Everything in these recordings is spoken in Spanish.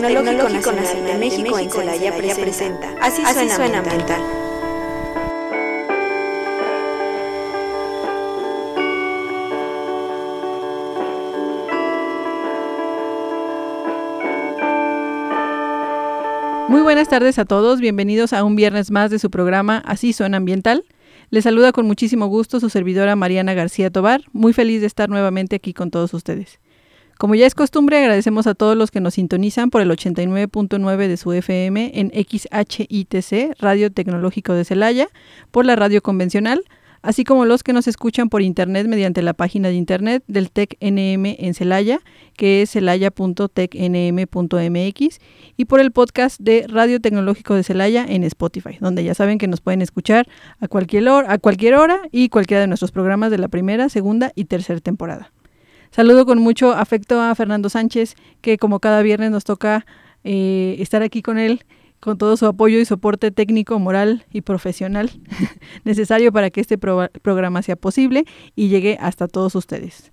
del Tecnológico Nacional de México en Celaya presenta Así suena ambiental. Muy buenas tardes a todos, bienvenidos a un viernes más de su programa Así suena ambiental. Les saluda con muchísimo gusto su servidora Mariana García Tobar, muy feliz de estar nuevamente aquí con todos ustedes. Como ya es costumbre, agradecemos a todos los que nos sintonizan por el 89.9 de su FM en XHITC, Radio Tecnológico de Celaya, por la radio convencional, así como los que nos escuchan por internet mediante la página de internet del TECNM en Celaya, que es celaya.tecnm.mx, y por el podcast de Radio Tecnológico de Celaya en Spotify, donde ya saben que nos pueden escuchar a cualquier hora, a cualquier hora y cualquiera de nuestros programas de la primera, segunda y tercera temporada. Saludo con mucho afecto a Fernando Sánchez, que como cada viernes nos toca eh, estar aquí con él, con todo su apoyo y soporte técnico, moral y profesional necesario para que este programa sea posible y llegue hasta todos ustedes.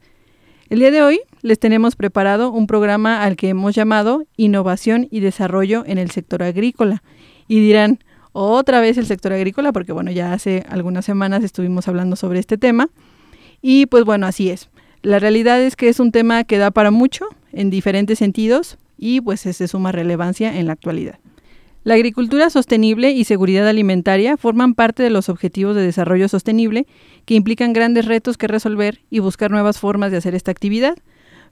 El día de hoy les tenemos preparado un programa al que hemos llamado Innovación y Desarrollo en el Sector Agrícola. Y dirán, otra vez el sector agrícola, porque bueno, ya hace algunas semanas estuvimos hablando sobre este tema. Y pues bueno, así es. La realidad es que es un tema que da para mucho en diferentes sentidos y pues es de suma relevancia en la actualidad. La agricultura sostenible y seguridad alimentaria forman parte de los objetivos de desarrollo sostenible que implican grandes retos que resolver y buscar nuevas formas de hacer esta actividad,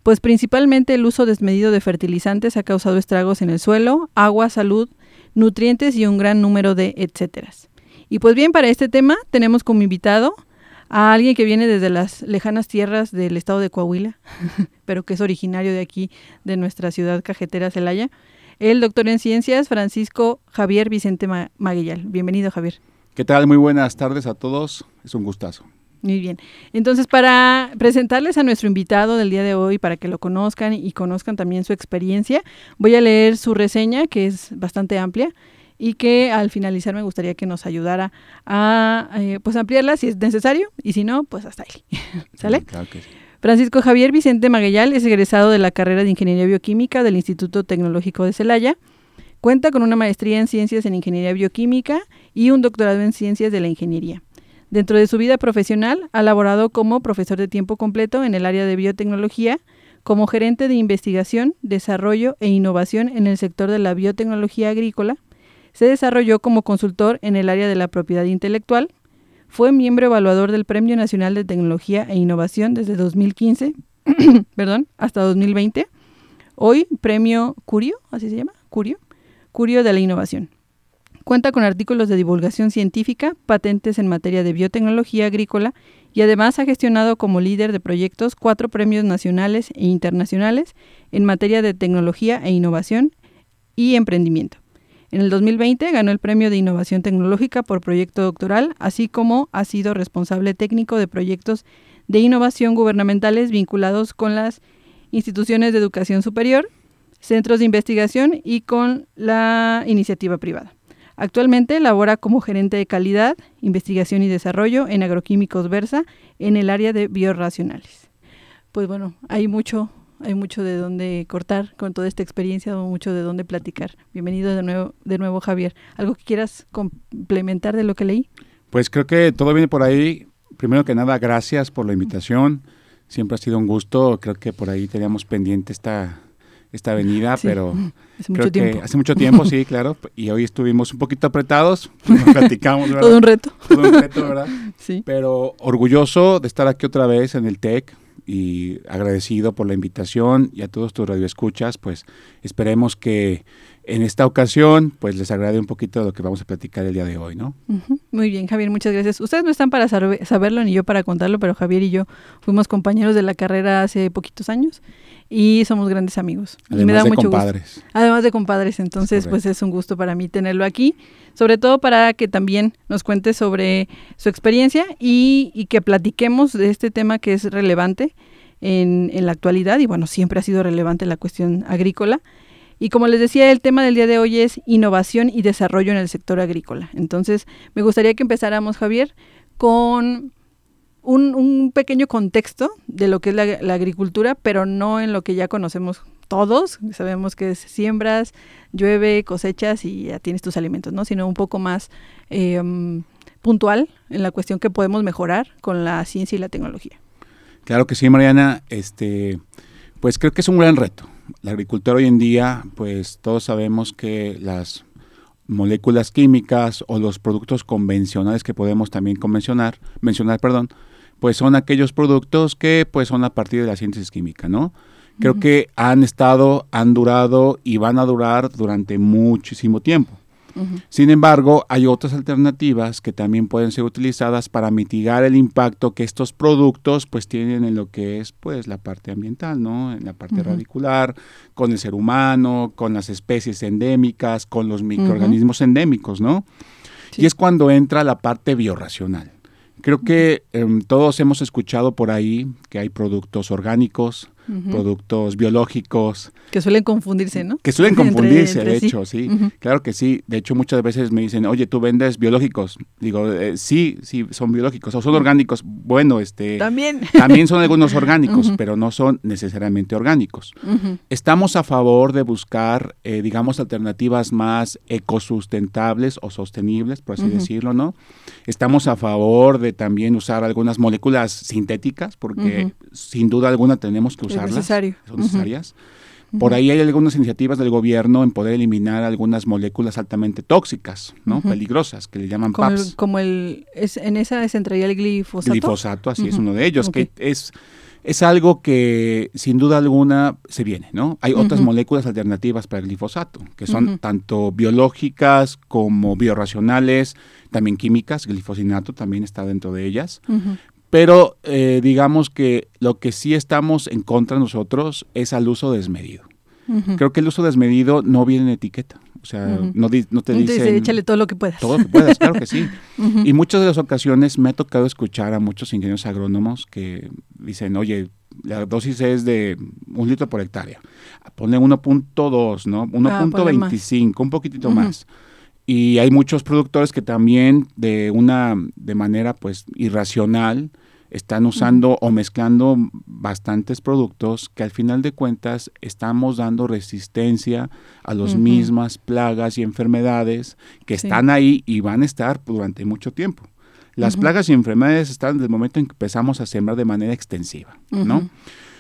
pues principalmente el uso desmedido de fertilizantes ha causado estragos en el suelo, agua, salud, nutrientes y un gran número de etcéteras. Y pues bien, para este tema tenemos como invitado a alguien que viene desde las lejanas tierras del estado de Coahuila, pero que es originario de aquí, de nuestra ciudad cajetera Celaya, el doctor en ciencias Francisco Javier Vicente Maguillal. Bienvenido, Javier. ¿Qué tal? Muy buenas tardes a todos. Es un gustazo. Muy bien. Entonces, para presentarles a nuestro invitado del día de hoy, para que lo conozcan y conozcan también su experiencia, voy a leer su reseña, que es bastante amplia y que al finalizar me gustaría que nos ayudara a eh, pues ampliarla si es necesario y si no, pues hasta ahí. ¿Sale? Claro que sí. Francisco Javier Vicente Maguellal es egresado de la carrera de Ingeniería Bioquímica del Instituto Tecnológico de Celaya. Cuenta con una maestría en Ciencias en Ingeniería Bioquímica y un doctorado en Ciencias de la Ingeniería. Dentro de su vida profesional ha laborado como profesor de tiempo completo en el área de biotecnología, como gerente de investigación, desarrollo e innovación en el sector de la biotecnología agrícola, se desarrolló como consultor en el área de la propiedad intelectual. Fue miembro evaluador del Premio Nacional de Tecnología e Innovación desde 2015 perdón, hasta 2020. Hoy, Premio Curio, así se llama, Curio, Curio de la Innovación. Cuenta con artículos de divulgación científica, patentes en materia de biotecnología agrícola y además ha gestionado como líder de proyectos cuatro premios nacionales e internacionales en materia de tecnología e innovación y emprendimiento. En el 2020 ganó el Premio de Innovación Tecnológica por proyecto doctoral, así como ha sido responsable técnico de proyectos de innovación gubernamentales vinculados con las instituciones de educación superior, centros de investigación y con la iniciativa privada. Actualmente labora como gerente de calidad, investigación y desarrollo en Agroquímicos Versa en el área de biorracionales. Pues bueno, hay mucho hay mucho de dónde cortar con toda esta experiencia, mucho de dónde platicar. Bienvenido de nuevo, de nuevo Javier. ¿Algo que quieras complementar de lo que leí? Pues creo que todo viene por ahí. Primero que nada, gracias por la invitación. Siempre ha sido un gusto. Creo que por ahí teníamos pendiente esta, esta avenida, pero hace mucho tiempo. hace mucho tiempo, sí, claro. Y hoy estuvimos un poquito apretados, platicamos, ¿verdad? Todo un reto. Todo un reto, ¿verdad? Sí. Pero orgulloso de estar aquí otra vez en el TEC, y agradecido por la invitación y a todos tus radioescuchas, pues esperemos que en esta ocasión pues les agrade un poquito de lo que vamos a platicar el día de hoy, ¿no? Muy bien, Javier, muchas gracias. Ustedes no están para saberlo ni yo para contarlo, pero Javier y yo fuimos compañeros de la carrera hace poquitos años y somos grandes amigos. Además me da de mucho compadres. Gusto. Además de compadres, entonces pues es un gusto para mí tenerlo aquí, sobre todo para que también nos cuente sobre su experiencia y, y que platiquemos de este tema que es relevante en, en, la actualidad y bueno, siempre ha sido relevante la cuestión agrícola. Y como les decía, el tema del día de hoy es innovación y desarrollo en el sector agrícola. Entonces, me gustaría que empezáramos, Javier, con un, pequeño contexto de lo que es la, agricultura, pero no en lo que ya conocemos todos. Sabemos que es siembras, llueve, cosechas y ya tienes tus alimentos, ¿no? Sino un poco más em, puntual en la cuestión que podemos mejorar con la ciencia y la tecnología. Claro que sí, Mariana. Este, pues creo que es un gran reto. La agricultura hoy en día, pues todos sabemos que las moléculas químicas o los productos convencionales que podemos también convencionar, mencionar, perdón, pues son aquellos productos que pues son a partir de la ciencia química, ¿no? Creo que han estado, han durado y van a durar durante muchísimo tiempo. Sin embargo, hay otras alternativas que también pueden ser utilizadas para mitigar el impacto que estos productos pues tienen en lo que es pues la parte ambiental, ¿no? En la parte radicular, con el ser humano, con las especies endémicas, con los microorganismos endémicos, ¿no? Y es cuando entra la parte biorracional. Creo que em, todos hemos escuchado por ahí que hay productos orgánicos, productos biológicos. Que suelen confundirse, ¿no? Que suelen confundirse, de hecho, sí. Claro que sí. De hecho, muchas veces me dicen, oye, ¿tú vendes biológicos? Digo, eh, sí, sí, son biológicos. O son orgánicos. Bueno, este... También. También son algunos orgánicos, pero no son necesariamente orgánicos. Estamos a favor de buscar, eh, digamos, alternativas más ecosustentables o sostenibles, por así decirlo, ¿no? Estamos a favor de también usar algunas moléculas sintéticas, porque sin duda alguna tenemos que usarlas. Son necesarias. Por ahí hay algunas iniciativas del gobierno en poder eliminar algunas moléculas altamente tóxicas, ¿no? Peligrosas, que le llaman como PAPs. El, como el, es, en esa se entraría el glifosato. Glifosato, así es uno de ellos, que es, es algo que sin duda alguna se viene, ¿no? Hay otras moléculas alternativas para el glifosato, que son tanto biológicas como biorracionales, también químicas, glifosinato también está dentro de ellas, pero eh, digamos que lo que sí estamos en contra nosotros es al uso desmedido. Creo que el uso desmedido no viene en etiqueta. O sea, no, no, te dice... échale todo lo que puedas. Todo lo que puedas, claro que sí. Y muchas de las ocasiones me ha tocado escuchar a muchos ingenieros agrónomos que dicen, oye, la dosis es de un litro por hectárea. Pone 1.2, ¿no? 1.25, ah, un poquitito más. Y hay muchos productores que también de una, de manera pues irracional, están usando o mezclando bastantes productos que al final de cuentas estamos dando resistencia a las mismas plagas y enfermedades que están ahí y van a estar durante mucho tiempo. Las plagas y enfermedades están desde el momento en que empezamos a sembrar de manera extensiva, ¿no?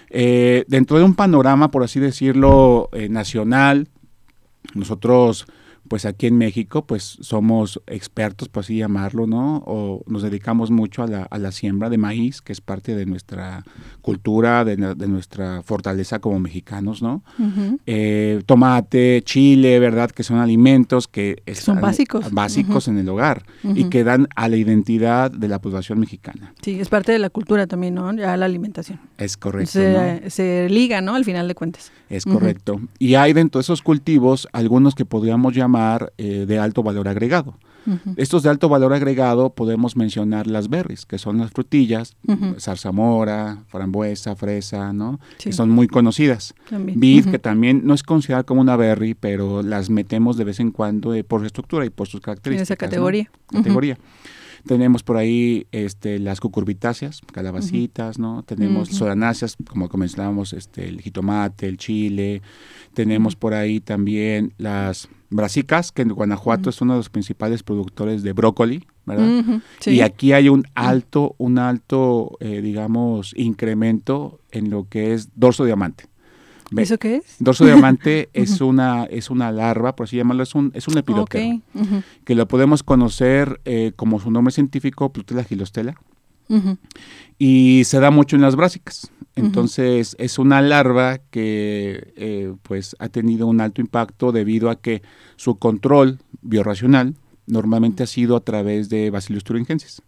Eh, dentro de un panorama, por así decirlo, eh, nacional, nosotros pues aquí en México pues somos expertos, por así llamarlo, ¿no? O nos dedicamos mucho a la, a la siembra de maíz, que es parte de nuestra cultura, de, nuestra fortaleza como mexicanos, ¿no? Eh, tomate, chile, ¿verdad? Que son alimentos que son básicos. Básicos en el hogar y que dan a la identidad de la población mexicana. Sí, es parte de la cultura también, ¿no? Ya la alimentación. Es correcto. Se, se liga, ¿no? Al final de cuentas. Es correcto. Y hay dentro de esos cultivos algunos que podríamos llamar eh, de alto valor agregado. Estos de alto valor agregado podemos mencionar las berries, que son las frutillas, zarzamora, frambuesa, fresa, ¿no? Que son muy conocidas. Vid, que también no es considerada como una berry, pero las metemos de vez en cuando eh, por su estructura y por sus características. En esa categoría. Categoría. Tenemos por ahí este, las cucurbitáceas, calabacitas, ¿no? Tenemos solanáceas, como mencionábamos, este, el jitomate, el chile. Tenemos por ahí también las brasicas, que en Guanajuato es uno de los principales productores de brócoli, ¿verdad? Y aquí hay un alto, un alto, eh, digamos, incremento en lo que es dorso diamante. ¿Eso qué es? Dorso diamante es una es una larva, por así llamarlo, es un es un epidóptero, que lo podemos conocer eh, como su nombre científico, Plutela gilostela, y se da mucho en las brásicas. Entonces es una larva que eh, pues ha tenido un alto impacto debido a que su control biorracional normalmente ha sido a través de Bacillus thuringiensis.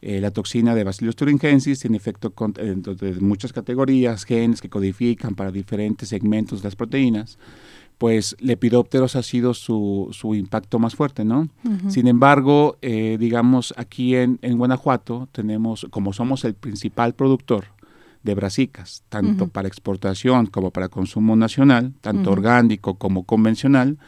Eh, la toxina de Bacillus thuringiensis tiene efecto dentro de muchas categorías, genes que codifican para diferentes segmentos de las proteínas. Pues Lepidópteros ha sido su, su impacto más fuerte, ¿no? Sin embargo, eh, digamos, aquí en, en, Guanajuato tenemos, como somos el principal productor de brasicas, tanto para exportación como para consumo nacional, tanto orgánico como convencional,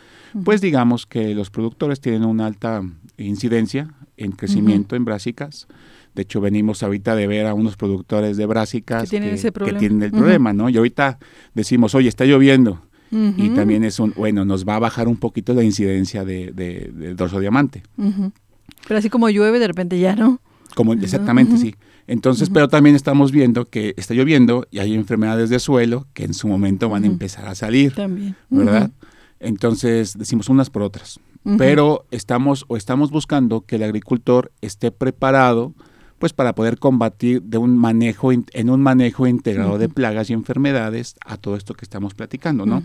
pues digamos que los productores tienen una alta incidencia en crecimiento en brásicas De hecho, venimos ahorita de ver a unos productores de brásicas que tienen, ese problema. que tienen el problema, ¿no? Y ahorita decimos, oye, está lloviendo. Y también es un, bueno, nos va a bajar un poquito la incidencia de, de, del dorso diamante. Pero así como llueve, de repente ya no. Como, exactamente, sí. Entonces, pero también estamos viendo que está lloviendo y hay enfermedades de suelo que en su momento van a empezar a salir. También. ¿Verdad? Entonces, decimos unas por otras. Pero estamos o estamos buscando que el agricultor esté preparado pues para poder combatir de un manejo en un manejo integrado de plagas y enfermedades a todo esto que estamos platicando, ¿no?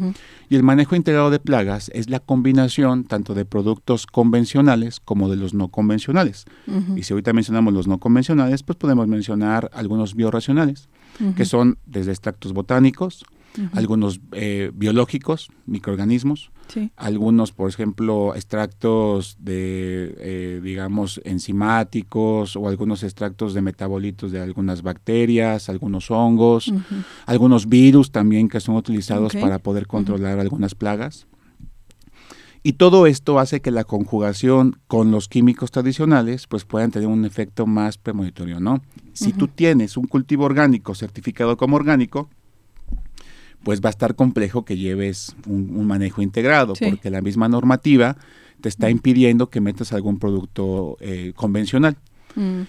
Y el manejo integrado de plagas es la combinación tanto de productos convencionales como de los no convencionales. Y si ahorita mencionamos los no convencionales, pues podemos mencionar algunos biorracionales, que son desde extractos botánicos, algunos eh, biológicos, microorganismos, algunos, por ejemplo, extractos de, eh, digamos, enzimáticos o algunos extractos de metabolitos de algunas bacterias, algunos hongos, algunos virus también que son utilizados para poder controlar algunas plagas. Y todo esto hace que la conjugación con los químicos tradicionales pues puedan tener un efecto más premonitorio, ¿no? Si tú tienes un cultivo orgánico certificado como orgánico, pues va a estar complejo que lleves un, manejo integrado, porque la misma normativa te está impidiendo que metas algún producto eh, convencional. Mm,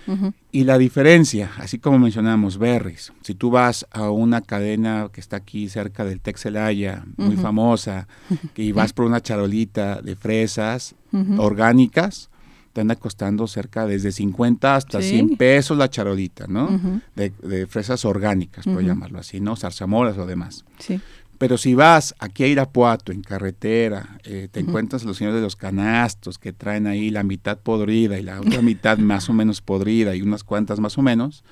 y la diferencia, así como mencionamos, berries, si tú vas a una cadena que está aquí cerca del Texelaya, muy famosa, y vas por una charolita de fresas orgánicas, te anda costando cerca desde 50 hasta 100 pesos la charolita, ¿no? de, fresas orgánicas, por llamarlo así, ¿no? Zarzamoras o demás. Sí. Pero si vas aquí a Irapuato en carretera, eh, te encuentras los señores de los canastos que traen ahí la mitad podrida y la otra mitad más o menos podrida y unas cuantas más o menos,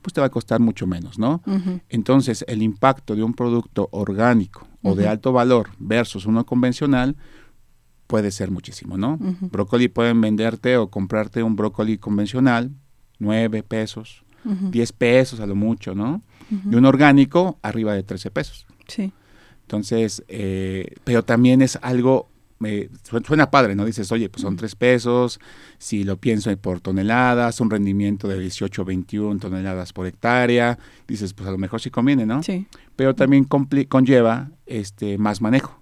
pues te va a costar mucho menos, ¿no? Entonces, el impacto de un producto orgánico o de alto valor versus uno convencional, puede ser muchísimo, ¿no? Brócoli pueden venderte o comprarte un brócoli convencional, 9 pesos, 10 pesos a lo mucho, ¿no? Y un orgánico arriba de 13 pesos. Sí. Entonces, eh, pero también es algo, suena padre, ¿no? Dices, oye, pues son 3 pesos, si lo pienso por toneladas, un rendimiento de 18 21 toneladas por hectárea, dices, pues a lo mejor sí conviene, ¿no? Sí. Pero también conlleva este más manejo.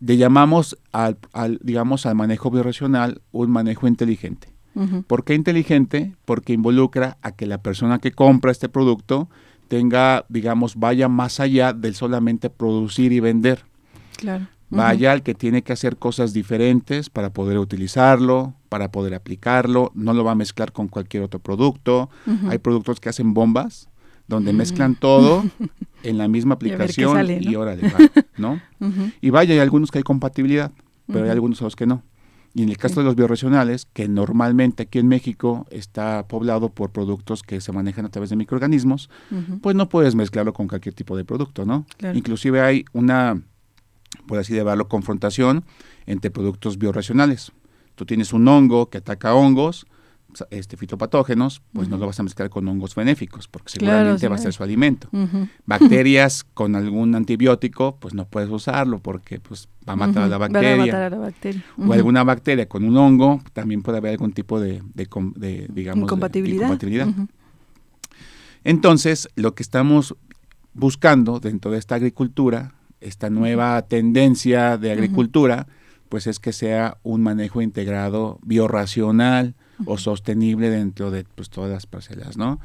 Le llamamos al, digamos, al manejo bioracional un manejo inteligente. ¿Por qué inteligente? Porque involucra a que la persona que compra este producto tenga, digamos, vaya más allá del solamente producir y vender. Claro. Vaya al que tiene que hacer cosas diferentes para poder utilizarlo, para poder aplicarlo, no lo va a mezclar con cualquier otro producto. Hay productos que hacen bombas, donde mezclan todo en la misma aplicación y, ahora ¿no? Y vaya, hay algunos que hay compatibilidad, pero hay algunos a los que no. Y en el caso de los biorregionales, que normalmente aquí en México está poblado por productos que se manejan a través de microorganismos, pues no puedes mezclarlo con cualquier tipo de producto, ¿no? Inclusive hay una, por así llamarlo, confrontación entre productos biorregionales. Tú tienes un hongo que ataca hongos, este, fitopatógenos, pues no lo vas a mezclar con hongos benéficos, porque seguramente va a ser su alimento. Bacterias con algún antibiótico, pues no puedes usarlo porque pues va a matar, a, la bacteria. O alguna bacteria con un hongo, también puede haber algún tipo de, de, digamos, incompatibilidad. Entonces, lo que estamos buscando dentro de esta agricultura, esta nueva tendencia de agricultura, pues es que sea un manejo integrado biorracional, o sostenible dentro de pues, todas las parcelas, ¿no?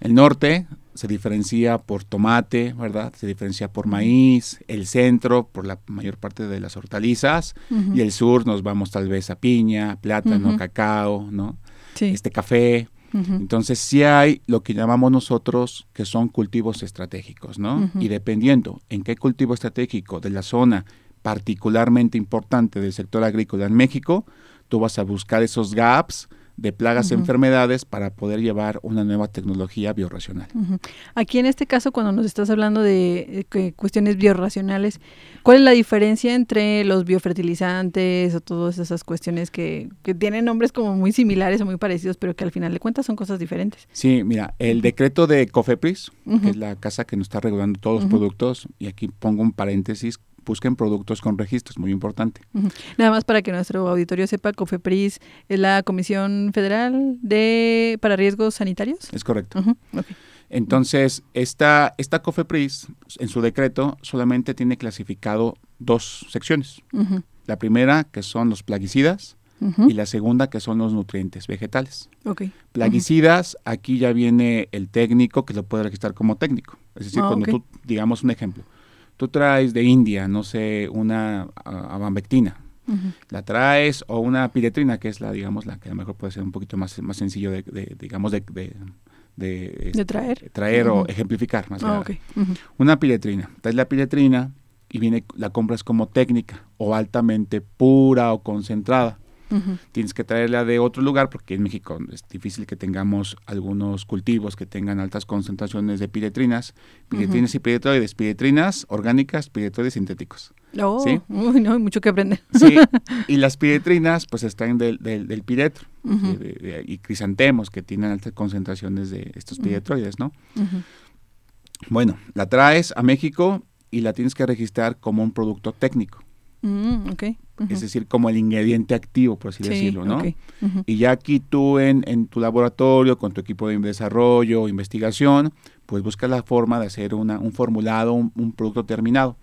El norte se diferencia por tomate, ¿verdad? Se diferencia por maíz, el centro por la mayor parte de las hortalizas y el sur nos vamos tal vez a piña, plátano, cacao, ¿no? Este café. Entonces sí hay lo que llamamos nosotros que son cultivos estratégicos, ¿no? Y dependiendo en qué cultivo estratégico de la zona particularmente importante del sector agrícola en México, tú vas a buscar esos gaps de plagas y enfermedades para poder llevar una nueva tecnología biorracional. Aquí en este caso, cuando nos estás hablando de, cuestiones biorracionales, ¿cuál es la diferencia entre los biofertilizantes o todas esas cuestiones que, tienen nombres como muy similares o muy parecidos, pero que al final de cuentas son cosas diferentes? Sí, mira, el decreto de COFEPRIS, que es la casa que nos está regulando todos los productos, y aquí pongo un paréntesis, busquen productos con registros, muy importante. Nada más para que nuestro auditorio sepa, COFEPRIS es la Comisión Federal de para Riesgos Sanitarios. Es correcto. Entonces, esta, esta COFEPRIS, en su decreto, solamente tiene clasificado dos secciones. La primera, que son los plaguicidas, y la segunda, que son los nutrientes vegetales. Plaguicidas, aquí ya viene el técnico que lo puede registrar como técnico. Es decir, ah, cuando tú, digamos un ejemplo, tú traes de India, no sé, una abambectina, la traes, o una piretrina, que es la, digamos, la que a lo mejor puede ser un poquito más, más sencillo de, digamos, de, de, traer, traer o ejemplificar más ah, Una piletrina. Traes la piletrina y viene, la compras como técnica o altamente pura o concentrada. Tienes que traerla de otro lugar porque en México es difícil que tengamos algunos cultivos que tengan altas concentraciones de piretrinas, piretrinas y piretroides, piretrinas orgánicas, piretroides sintéticos. Oh, ¿sí? Uy, no, hay mucho que aprender. Sí, y las piretrinas pues están del, del, piretro y crisantemos que tienen altas concentraciones de estos piretroides, ¿no? Bueno, la traes a México y la tienes que registrar como un producto técnico. Mm, es decir, como el ingrediente activo, por así decirlo, ¿no? Y ya aquí tú en, en, tu laboratorio, con tu equipo de desarrollo investigación, pues buscas la forma de hacer una, un formulado, un, producto terminado.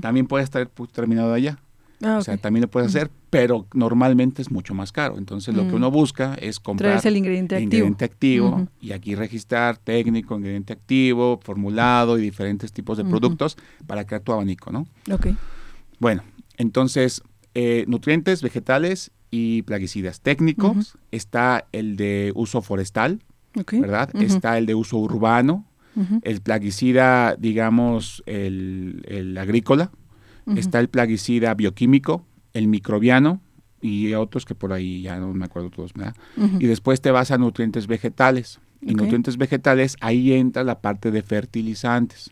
También puede estar terminado allá. Ah, o sea, también lo puedes hacer, pero normalmente es mucho más caro. Entonces, lo que mm. uno busca es comprar el ingrediente, activo, y aquí registrar técnico, ingrediente activo, formulado y diferentes tipos de productos para crear tu abanico, ¿no? Ok. Bueno, entonces, eh, nutrientes vegetales y plaguicidas técnicos. Está el de uso forestal, ¿verdad? Está el de uso urbano, el plaguicida, digamos, el, agrícola. Está el plaguicida bioquímico, el microbiano y otros que por ahí ya no me acuerdo todos, ¿verdad? Y después te vas a nutrientes vegetales. Y nutrientes vegetales, ahí entra la parte de fertilizantes.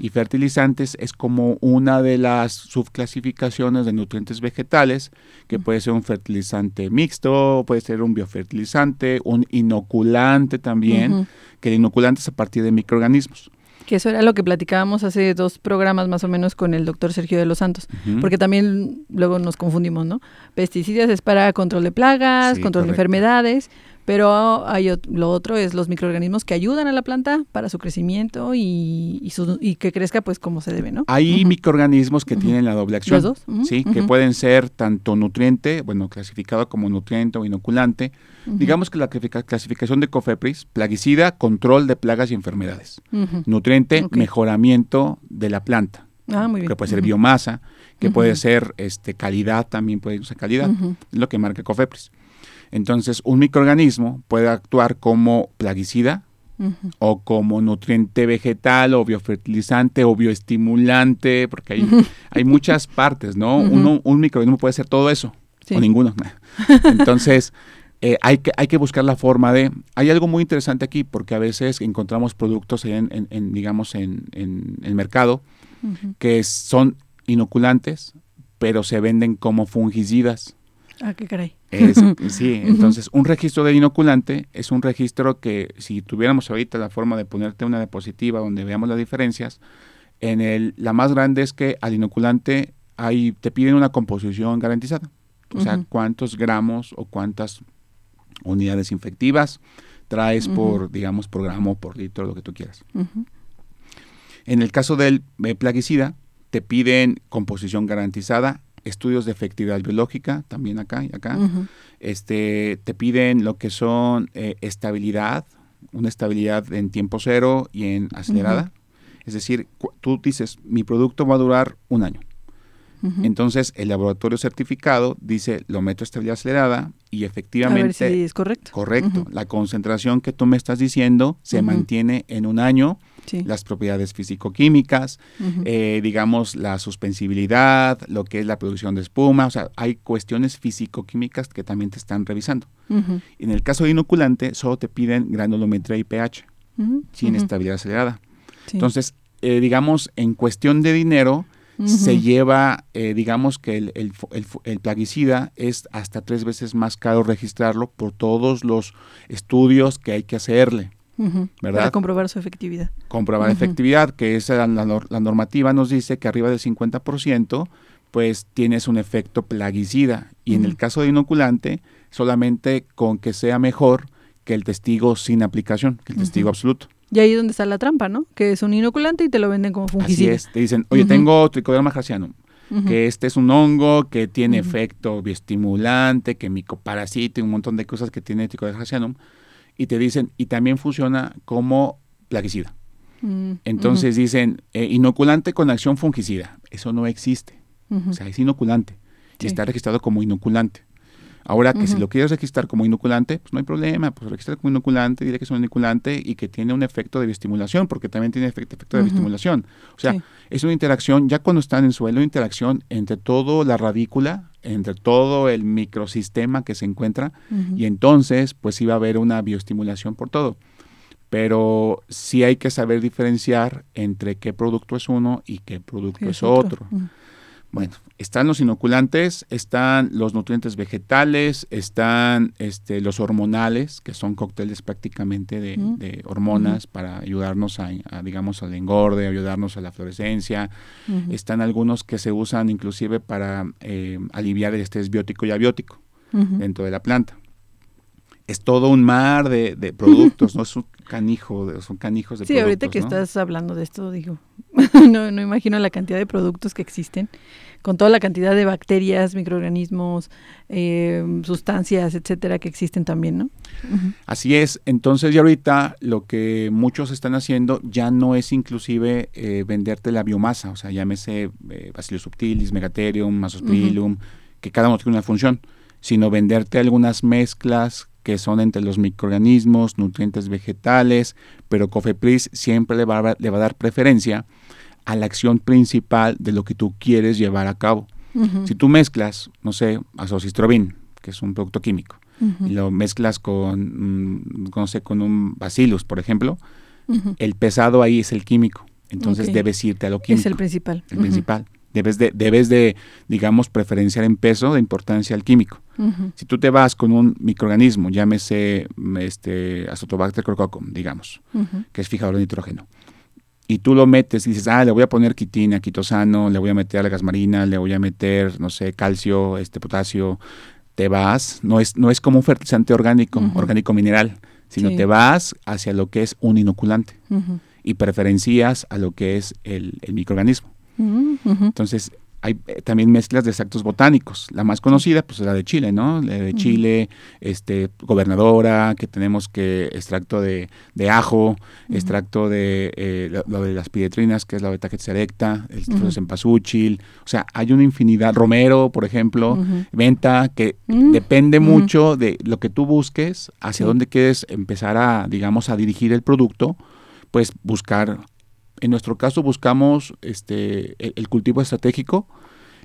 Y fertilizantes es como una de las subclasificaciones de nutrientes vegetales, que puede ser un fertilizante mixto, puede ser un biofertilizante, un inoculante también, que el inoculante es a partir de microorganismos. Que eso era lo que platicábamos hace dos programas más o menos con el doctor Sergio de los Santos, porque también luego nos confundimos, ¿no? Pesticidas es para control de plagas, control de enfermedades, pero hay, lo otro es los microorganismos que ayudan a la planta para su crecimiento y, y, que crezca pues como se debe, ¿no? Hay microorganismos que tienen la doble acción. ¿Los dos? Sí, que pueden ser tanto nutriente, bueno, clasificado como nutriente o inoculante. Digamos que la clasificación de COFEPRIS, plaguicida, control de plagas y enfermedades. Nutriente, mejoramiento de la planta. Ah, muy bien. Que puede ser biomasa, que puede ser este calidad, también puede ser calidad, es lo que marca COFEPRIS. Entonces, un microorganismo puede actuar como plaguicida o como nutriente vegetal o biofertilizante o bioestimulante, porque hay, hay muchas partes, ¿no? un microorganismo puede ser todo eso o ninguno. Entonces, eh, hay, que, hay que buscar la forma de... Hay algo muy interesante aquí porque a veces encontramos productos en, en, digamos, en, en el mercado que son inoculantes, pero se venden como fungicidas. Ah, qué caray. sí, entonces un registro de inoculante es un registro que si tuviéramos ahorita la forma de ponerte una diapositiva donde veamos las diferencias, en el, la más grande es que al inoculante ahí te piden una composición garantizada. O sea, cuántos gramos o cuántas unidades infectivas traes por, digamos, por gramo, por litro, lo que tú quieras. En el caso del eh, plaguicida, te piden composición garantizada estudios de efectividad biológica, también acá y acá. este, te piden lo que son eh, estabilidad, una estabilidad en tiempo cero y en acelerada. Es decir, tú dices, mi producto va a durar un año. Entonces, el laboratorio certificado dice, lo meto a estabilidad acelerada y efectivamente... A ver si es correcto. Correcto. La concentración que tú me estás diciendo se mantiene en un año las propiedades físico-químicas, eh, digamos la suspensibilidad, lo que es la producción de espuma, o sea, hay cuestiones físico-químicas que también te están revisando. En el caso de inoculante, solo te piden granulometría y pH, sin estabilidad acelerada. Entonces, eh, digamos, en cuestión de dinero, se lleva, eh, digamos que el, el, el, plaguicida es hasta tres veces más caro registrarlo por todos los estudios que hay que hacerle. ¿Verdad? Para comprobar su efectividad. Comprobar efectividad, que es la, normativa nos dice que arriba del 50% pues tienes un efecto plaguicida y en el caso de inoculante solamente con que sea mejor que el testigo sin aplicación, que el testigo absoluto. Y ahí es donde está la trampa, ¿no? Que es un inoculante y te lo venden como fungicida. Así es, te dicen, oye, tengo tricoderma gracianum, que este es un hongo que tiene efecto bioestimulante, que micoparasita y un montón de cosas que tiene tricoderma gracianum, y te dicen, y también funciona como plaguicida. Mm, Entonces dicen, eh, inoculante con acción fungicida. Eso no existe. O sea, es inoculante. Y está registrado como inoculante. Ahora que si lo quieres registrar como inoculante, pues no hay problema, pues registra como inoculante, dile que es un inoculante y que tiene un efecto de bioestimulación, porque también tiene efecto, efecto de bioestimulación. O sea, es una interacción, ya cuando están en suelo, interacción entre todo la radícula, entre todo el microsistema que se encuentra, y entonces pues iba a haber una bioestimulación por todo. Pero sí hay que saber diferenciar entre qué producto es uno y qué producto es, otro. Bueno, están los inoculantes, están los nutrientes vegetales, están este, los hormonales, que son cócteles prácticamente de, hormonas para ayudarnos a, digamos, al engorde, ayudarnos a la fluorescencia. Están algunos que se usan inclusive para eh, aliviar el estrés biótico y abiótico dentro de la planta. Es todo un mar de, productos, ¿no? Es un canijo, son canijos de sí, productos. Sí, ahorita que estás hablando de esto, digo, no, no imagino la cantidad de productos que existen con toda la cantidad de bacterias, microorganismos, eh, sustancias, etcétera, que existen también, ¿no? Así es. Entonces, ya ahorita lo que muchos están haciendo ya no es inclusive eh, venderte la biomasa, o sea, llámese eh, Bacillus subtilis, Megatherium, Masospirillum, que cada uno tiene una función, sino venderte algunas mezclas que son entre los microorganismos, nutrientes vegetales, pero Cofepris siempre le va, le va a dar preferencia a la acción principal de lo que tú quieres llevar a cabo. Si tú mezclas, no sé, azocistrobin, que es un producto químico, y lo mezclas con, mm, no sé, con un bacillus, por ejemplo, el pesado ahí es el químico. Entonces debes irte a lo químico. Es el principal. El principal. Debes de, debes de, digamos, preferenciar en peso de importancia al químico. Si tú te vas con un microorganismo, llámese este, Azotobacter crococum, digamos, que es fijador de nitrógeno, y tú lo metes y dices, ah, le voy a poner quitina, quitosano, le voy a meter algas marinas, le voy a meter, no sé, calcio, este potasio, te vas, no es, no es como un fertilizante orgánico, orgánico mineral, sino te vas hacia lo que es un inoculante y preferencias a lo que es el, el microorganismo. Entonces, hay eh, también mezclas de extractos botánicos. La más conocida, pues es la de Chile, ¿no? La de Chile, este, gobernadora, que tenemos que extracto de, de ajo, extracto de eh, lo, de las pietrinas, que es la beta selecta, el uh cempasúchil. O sea, hay una infinidad. Romero, por ejemplo, venta, que mm. depende mucho de lo que tú busques, hacia dónde quieres empezar a, digamos, a dirigir el producto, pues buscar en nuestro caso buscamos este, el, cultivo estratégico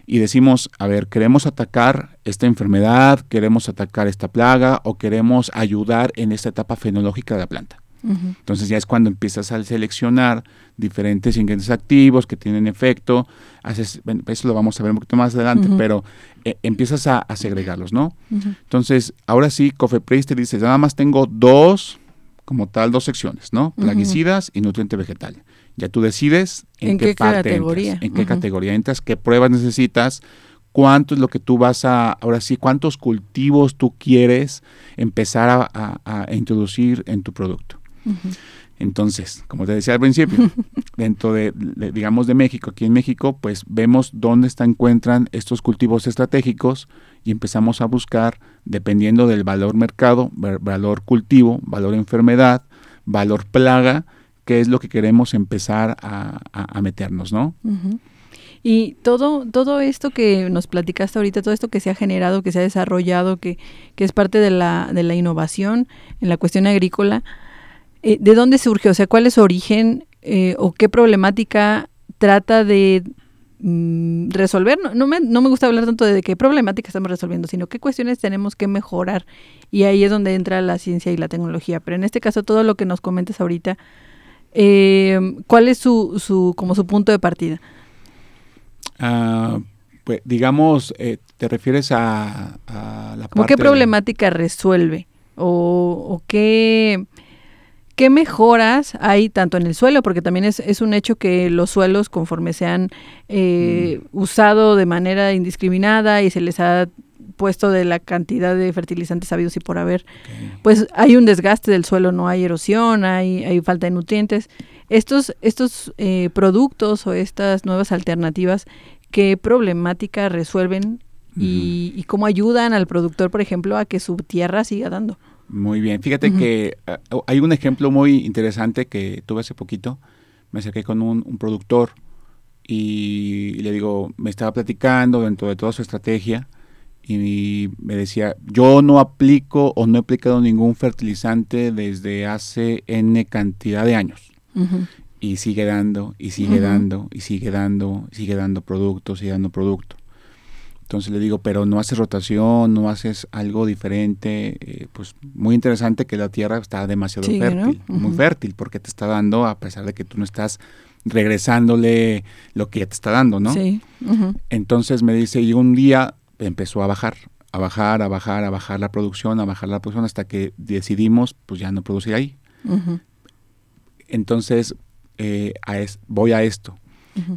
y decimos, a ver, queremos atacar esta enfermedad, queremos atacar esta plaga o queremos ayudar en esta etapa fenológica de la planta. Entonces ya es cuando empiezas a seleccionar diferentes ingredientes activos que tienen efecto, haces, eso lo vamos a ver un poquito más adelante, pero eh, empiezas a, segregarlos, ¿no? Entonces, ahora sí, Cofepris te dice, nada más tengo dos, como tal, dos secciones, ¿no? Plaguicidas y nutriente vegetal. Ya tú decides en, qué, categoría? en qué categoría entras, qué pruebas necesitas, cuánto es lo que tú vas a, ahora sí, cuántos cultivos tú quieres empezar a, introducir en tu producto. Entonces, como te decía al principio, dentro de, digamos, de México, aquí en México, pues vemos dónde se encuentran estos cultivos estratégicos y empezamos a buscar, dependiendo del valor mercado, valor cultivo, valor enfermedad, valor plaga, qué es lo que queremos empezar a, meternos, ¿no? Y todo, todo esto que nos platicaste ahorita, todo esto que se ha generado, que se ha desarrollado, que, que es parte de la, de la innovación en la cuestión agrícola, eh, ¿de dónde surge? O sea, ¿cuál es su origen eh, o qué problemática trata de mm, resolver? No, no, me, no me gusta hablar tanto de qué problemática estamos resolviendo, sino qué cuestiones tenemos que mejorar. Y ahí es donde entra la ciencia y la tecnología. Pero en este caso, todo lo que nos comentas ahorita, eh, ¿Cuál es su, su, como su punto de partida? Ah, pues, digamos, eh, te refieres a, a la ¿Qué problemática resuelve? ¿O, qué, ¿Qué mejoras hay tanto en el suelo? Porque también es, es un hecho que los suelos, conforme se han eh, mm. usado de manera indiscriminada y se les ha puesto de la cantidad de fertilizantes habidos y por haber, pues hay un desgaste del suelo, no hay erosión, hay, hay falta de nutrientes. Estos, estos eh, productos o estas nuevas alternativas, ¿qué problemática resuelven y, y, cómo ayudan al productor, por ejemplo, a que su tierra siga dando? Muy bien. Fíjate que ah, hay un ejemplo muy interesante que tuve hace poquito. Me acerqué con un, productor y le digo, me estaba platicando dentro de toda su estrategia y me decía, yo no aplico o no he aplicado ningún fertilizante desde hace N cantidad de años. Y sigue dando, y sigue dando, y sigue dando, y sigue dando productos, y dando productos. Entonces le digo, pero no haces rotación, no haces algo diferente. Eh, pues muy interesante que la tierra está demasiado fértil, muy fértil, porque te está dando, a pesar de que tú no estás regresándole lo que ya te está dando, ¿no? Sí. Entonces me dice, y un día empezó a bajar, a bajar, a bajar, a bajar la producción, a bajar la producción, hasta que decidimos, pues ya no producir ahí. Entonces, eh, voy a esto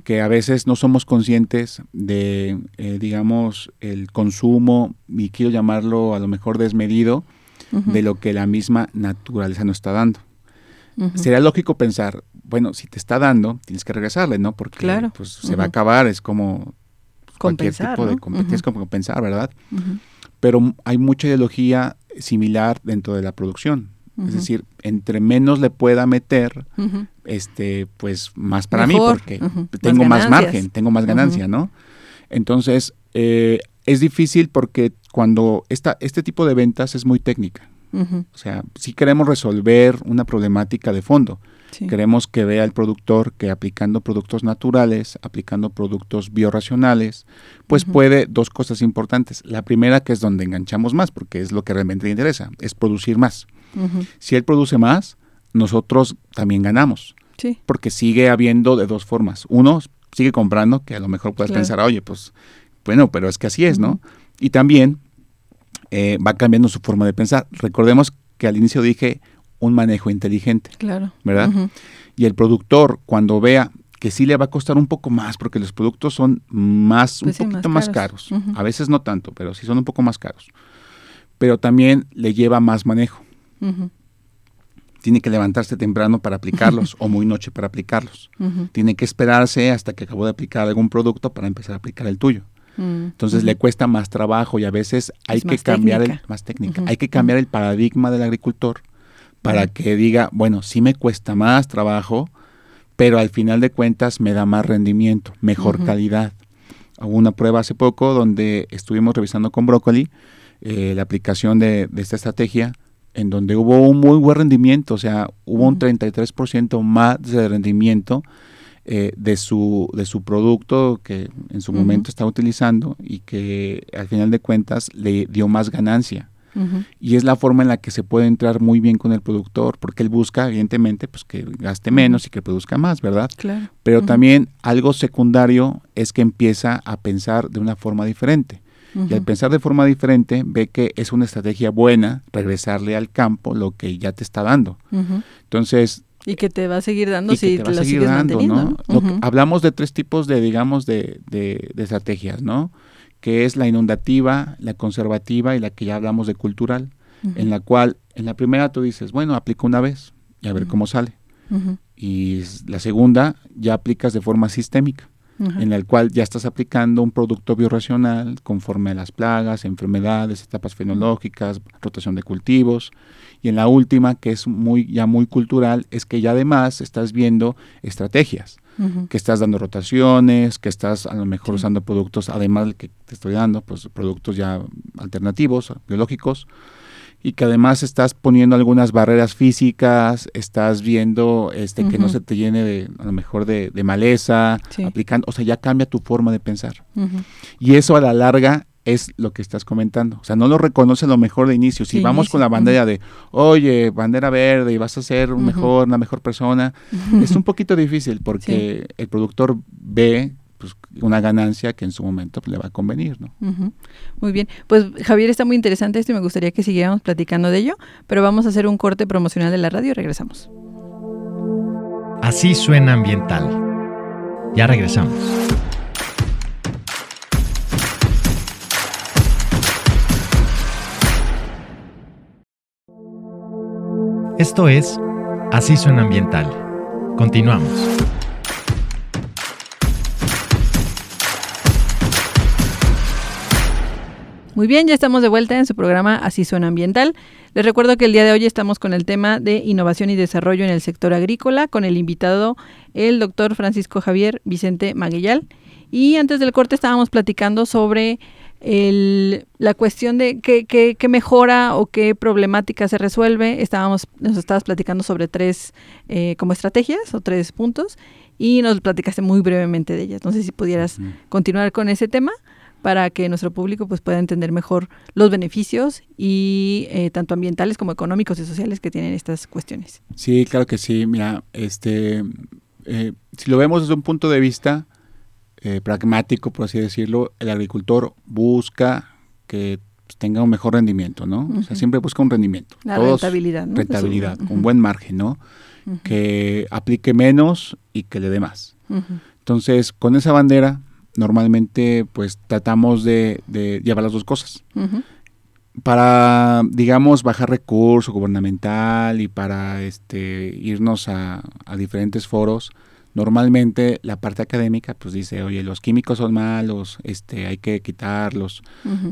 que a veces no somos conscientes de, eh, digamos, el consumo, y quiero llamarlo a lo mejor desmedido, de lo que la misma naturaleza nos está dando. Sería lógico pensar, bueno, si te está dando, tienes que regresarle, ¿no? Porque pues, se va a acabar, es como cualquier tipo de competencia, es como compensar, ¿verdad? Pero hay mucha ideología similar dentro de la producción. Es decir, entre menos le pueda meter, este, pues más para mí, porque tengo más, margen, tengo más ganancia, ¿no? Entonces, eh, es difícil porque cuando esta, este tipo de ventas es muy técnica. O sea, si queremos resolver una problemática de fondo. Queremos que vea el productor que aplicando productos naturales, aplicando productos biorracionales, pues puede dos cosas importantes. La primera, que es donde enganchamos más, porque es lo que realmente le interesa, es producir más. Si él produce más, nosotros también ganamos. Porque sigue habiendo de dos formas. Uno, sigue comprando, que a lo mejor puedes pensar, oye, pues, bueno, pero es que así es, ¿no? Y también eh, va cambiando su forma de pensar. Recordemos que al inicio dije un manejo inteligente. Claro. ¿Verdad? Y el productor, cuando vea que sí le va a costar un poco más, porque los productos son más, un pues poquito más caros. A veces no tanto, pero sí son un poco más caros. Pero también le lleva más manejo. Tiene que levantarse temprano para aplicarlos o muy noche para aplicarlos. Tiene que esperarse hasta que acabó de aplicar algún producto para empezar a aplicar el tuyo. Mm, Entonces le cuesta más trabajo y a veces hay que cambiar el más técnica, hay que cambiar el paradigma del agricultor para que diga, bueno, sí me cuesta más trabajo, pero al final de cuentas me da más rendimiento, mejor calidad. Hubo una prueba hace poco donde estuvimos revisando con Brócoli eh, la aplicación de, esta estrategia en donde hubo un muy buen rendimiento, o sea, hubo un 33% más de rendimiento eh, de, su, de su producto que en su momento estaba utilizando y que al final de cuentas le dio más ganancia. Y es la forma en la que se puede entrar muy bien con el productor, porque él busca, evidentemente, pues que gaste menos y que produzca más, ¿verdad? Claro. Pero también algo secundario es que empieza a pensar de una forma diferente. Y al pensar de forma diferente, ve que es una estrategia buena regresarle al campo lo que ya te está dando. Entonces... Y que te va a seguir dando si te, lo sigues dando, ¿no? hablamos de tres tipos de, digamos, de, de, estrategias, ¿no? Que es la inundativa, la conservativa y la que ya hablamos de cultural, en la cual, en la primera tú dices, bueno, aplico una vez y a ver cómo sale. Y la segunda ya aplicas de forma sistémica en el cual ya estás aplicando un producto biorracional conforme a las plagas, enfermedades, etapas fenológicas, rotación de cultivos. Y en la última, que es muy ya muy cultural, es que ya además estás viendo estrategias, que estás dando rotaciones, que estás a lo mejor usando productos, además del que te estoy dando, pues productos ya alternativos, biológicos, y que además estás poniendo algunas barreras físicas, estás viendo este que no se te llene de a lo mejor de, maleza, aplicando, o sea, ya cambia tu forma de pensar. Y eso a la larga es lo que estás comentando. O sea, no lo reconoce lo mejor de inicio. Si vamos con la bandera de, oye, bandera verde y vas a ser un mejor, una mejor persona, es un poquito difícil porque el productor ve pues, una ganancia que en su momento le va a convenir, ¿no? Muy bien, pues Javier está muy interesante esto y me gustaría que siguiéramos platicando de ello, pero vamos a hacer un corte promocional de la radio y regresamos. Así suena ambiental. Ya regresamos. Esto es Así suena ambiental. Continuamos. Muy bien, ya estamos de vuelta en su programa Así suena ambiental. Les recuerdo que el día de hoy estamos con el tema de innovación y desarrollo en el sector agrícola con el invitado el doctor Francisco Javier Vicente Maguillal. Y antes del corte estábamos platicando sobre el, la cuestión de qué, qué, qué, mejora o qué problemática se resuelve. Estábamos, nos estabas platicando sobre tres eh, como estrategias o tres puntos y nos platicaste muy brevemente de ellas. No sé si pudieras continuar con ese tema para que nuestro público pues pueda entender mejor los beneficios y eh, tanto ambientales como económicos y sociales que tienen estas cuestiones. Sí, claro que sí. Mira, este, eh, si lo vemos desde un punto de vista eh, pragmático, por así decirlo, el agricultor busca que pues, tenga un mejor rendimiento, ¿no? O sea, siempre busca un rendimiento. La rentabilidad, ¿no? Rentabilidad, un buen margen, ¿no? Que aplique menos y que le dé más. Entonces, con esa bandera, normalmente, pues tratamos de, llevar las dos cosas. Para, digamos, bajar recurso gubernamental y para este, irnos a, a diferentes foros, normalmente la parte académica pues dice, oye, los químicos son malos, este, hay que quitarlos,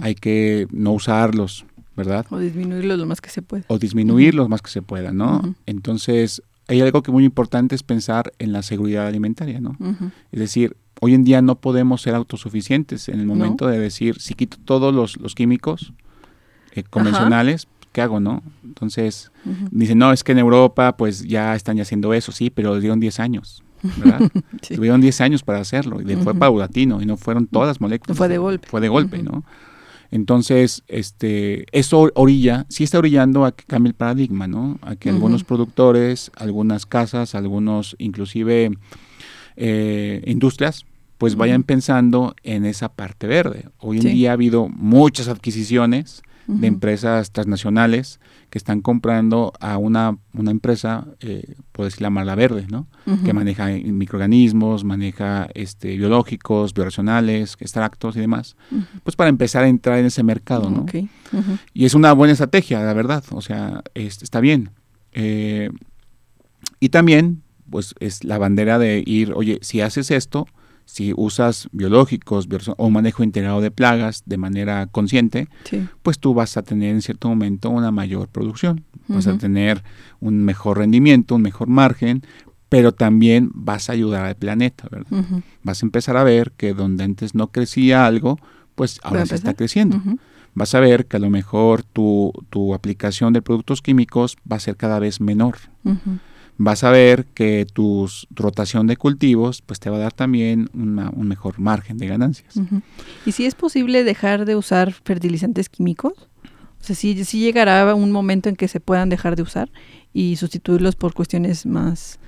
hay que no usarlos, ¿verdad? O disminuirlos lo más que se pueda. O disminuirlos lo más que se pueda, ¿no? Entonces, hay algo que muy importante es pensar en la seguridad alimentaria, ¿no? Es decir, hoy en día no podemos ser autosuficientes en el momento de decir, si quito todos los, los químicos eh, convencionales, ¿qué hago, no? Entonces, dicen, no, es que en Europa pues ya están haciendo eso, sí, pero dieron 10 años. ¿Verdad? Tuvieron 10 años para hacerlo y fue paulatino y no fueron todas las moléculas. Fue de golpe. Fue de golpe, ¿no? Entonces, este, eso orilla, sí está orillando a que cambie el paradigma, ¿no? A que algunos productores, algunas casas, algunos inclusive eh, industrias, pues vayan pensando en esa parte verde. Hoy en día ha habido muchas adquisiciones de empresas transnacionales que están comprando a una, una empresa, eh, puedo decir la verde, ¿no? Que maneja microorganismos, maneja este, biológicos, bioracionales, extractos y demás, pues para empezar a entrar en ese mercado, ¿no? Y es una buena estrategia, la verdad, o sea, está bien. Eh, y también, pues es la bandera de ir, oye, si haces esto, si usas biológicos o un manejo integrado de plagas de manera consciente, pues tú vas a tener en cierto momento una mayor producción, vas a tener un mejor rendimiento, un mejor margen, pero también vas a ayudar al planeta, ¿verdad? Vas a empezar a ver que donde antes no crecía algo, pues ahora se está creciendo. Vas a ver que a lo mejor tu, tu aplicación de productos químicos va a ser cada vez menor vas a ver que tu rotación de cultivos pues te va a dar también un mejor margen de ganancias. ¿Y si es posible dejar de usar fertilizantes químicos? O sea, si, si llegará un momento en que se puedan dejar de usar y sustituirlos por cuestiones más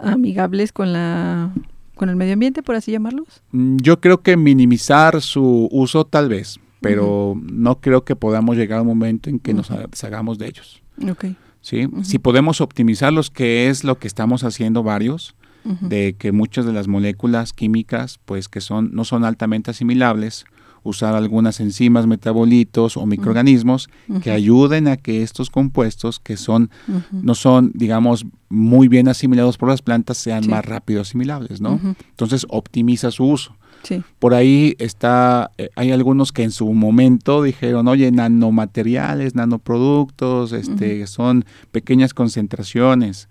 amigables con la con el medio ambiente, por así llamarlos? Mm, yo creo que minimizar su uso tal vez, pero no creo que podamos llegar a un momento en que nos deshagamos de ellos. Okay. ¿Sí? Si podemos optimizarlos, que es lo que estamos haciendo varios, de que muchas de las moléculas químicas, pues que son, no son altamente asimilables, usar algunas enzimas, metabolitos o microorganismos que ayuden a que estos compuestos que son, no son, digamos, muy bien asimilados por las plantas, sean más rápido asimilables, ¿no? Entonces optimiza su uso. Por ahí está, eh, hay algunos que en su momento dijeron, oye, nanomateriales, nanoproductos, este, son pequeñas concentraciones.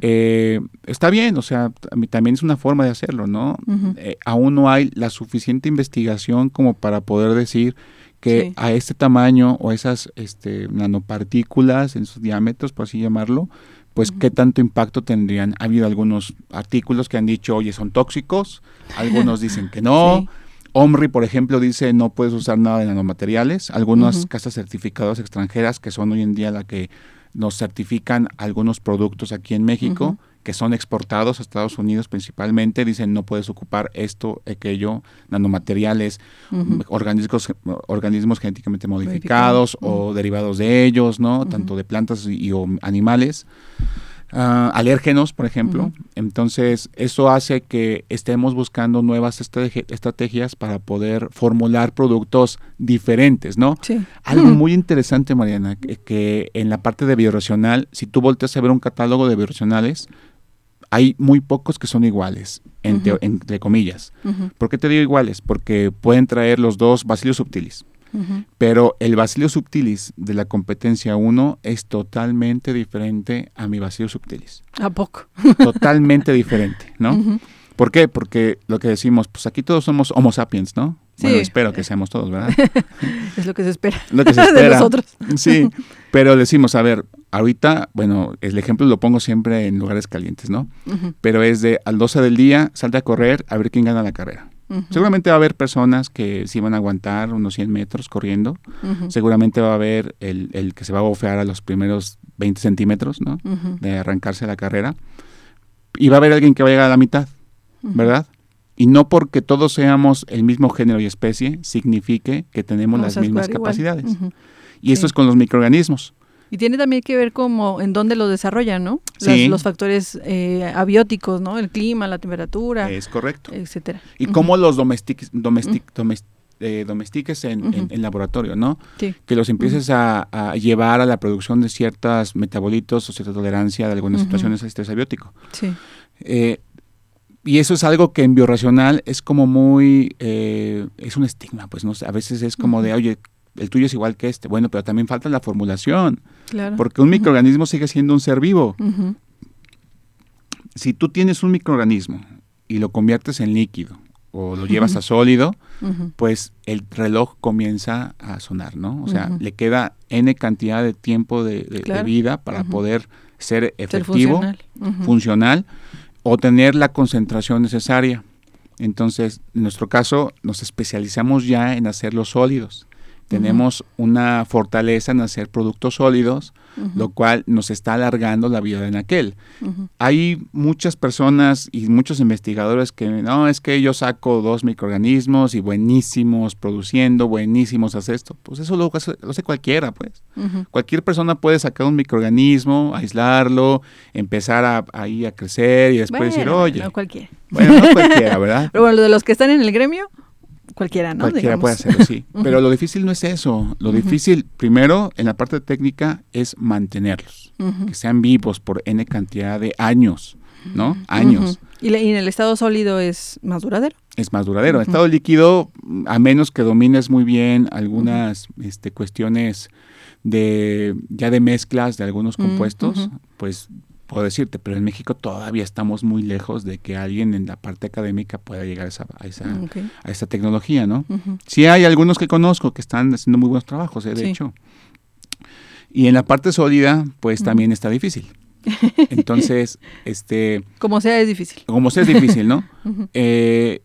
Eh, está bien, o sea, también es una forma de hacerlo, ¿no? Eh, aún no hay la suficiente investigación como para poder decir que a este tamaño o esas este, nanopartículas en sus diámetros, por así llamarlo, pues qué tanto impacto tendrían. Ha habido algunos artículos que han dicho, oye, son tóxicos, algunos dicen que no. OMRI, por ejemplo, dice no puedes usar nada de nanomateriales. Algunas casas certificadas extranjeras, que son hoy en día la que nos certifican algunos productos aquí en México que son exportados a Estados Unidos principalmente, dicen no puedes ocupar esto, aquello, nanomateriales, organismos, organismos genéticamente modificados o derivados de ellos, ¿no? Tanto de plantas y, o animales. Ah, alérgenos, por ejemplo. Entonces, eso hace que estemos buscando nuevas estrategias para poder formular productos diferentes, ¿no? Sí. Algo muy interesante, Mariana, que, que, en la parte de bioracional, si tú volteas a ver un catálogo de bioracionales, hay muy pocos que son iguales, entre, comillas. ¿Por qué te digo iguales? Porque pueden traer los dos bacillus subtilis. Pero el bacillus subtilis de la competencia 1 es totalmente diferente a mi bacillus subtilis. ¿A poco? Totalmente diferente, ¿no? ¿Por qué? Porque lo que decimos, pues aquí todos somos homo sapiens, ¿no? Sí. Bueno, espero que seamos todos, ¿verdad? es lo que se espera. Lo que se espera. de nosotros. Sí, pero decimos, a ver, ahorita, bueno, el ejemplo lo pongo siempre en lugares calientes, ¿no? Pero es de al 12 del día, salte a correr a ver quién gana la carrera. Seguramente va a haber personas que sí van a aguantar unos 100 metros corriendo. Seguramente va a haber el, el, que se va a bofear a los primeros 20 centímetros, ¿no? De arrancarse la carrera. Y va a haber alguien que va a llegar a la mitad, ¿verdad? Y no porque todos seamos el mismo género y especie, signifique que tenemos las mismas capacidades. Y eso es con los microorganismos. Y tiene también que ver como en dónde lo desarrollan, ¿no? Los, factores eh, abióticos, ¿no? El clima, la temperatura. Es correcto. Etcétera. Y cómo los domestiques, eh, domestiques en, laboratorio, ¿no? Que los empieces a, llevar a la producción de ciertos metabolitos o cierta tolerancia de algunas situaciones a estrés abiótico. Sí. Eh, y eso es algo que en biorracional es como muy, es un estigma, pues no a veces es como de, oye, el tuyo es igual que este. Bueno, pero también falta la formulación. Claro. Porque un microorganismo sigue siendo un ser vivo. Si tú tienes un microorganismo y lo conviertes en líquido o lo llevas a sólido, pues el reloj comienza a sonar, ¿no? O sea, le queda N cantidad de tiempo de, vida para poder ser efectivo, funcional o tener la concentración necesaria. Entonces, en nuestro caso, nos especializamos ya en hacer los sólidos tenemos una fortaleza en hacer productos sólidos, lo cual nos está alargando la vida en aquel. Hay muchas personas y muchos investigadores que, no, es que yo saco dos microorganismos y buenísimos produciendo, buenísimos hace esto. Pues eso lo hace, cualquiera, pues. Cualquier persona puede sacar un microorganismo, aislarlo, empezar a, ahí a crecer y después decir, oye. No cualquiera. Bueno, no cualquiera, ¿verdad? Pero bueno, de los que están en el gremio, cualquiera, ¿no? Cualquiera puede hacerlo, sí. Pero lo difícil no es eso. Lo difícil, primero, en la parte técnica, es mantenerlos. Que sean vivos por N cantidad de años, ¿no? Años. ¿Y, en el estado sólido es más duradero? Es más duradero. En estado líquido, a menos que domines muy bien algunas este, cuestiones de ya de mezclas de algunos compuestos, pues puedo decirte, pero en México todavía estamos muy lejos de que alguien en la parte académica pueda llegar a esa, a esa, a esa tecnología, ¿no? Sí hay algunos que conozco que están haciendo muy buenos trabajos, ¿eh? de hecho. Y en la parte sólida, pues también está difícil. Entonces, este... Como sea es difícil. Como sea es difícil, ¿no? Eh,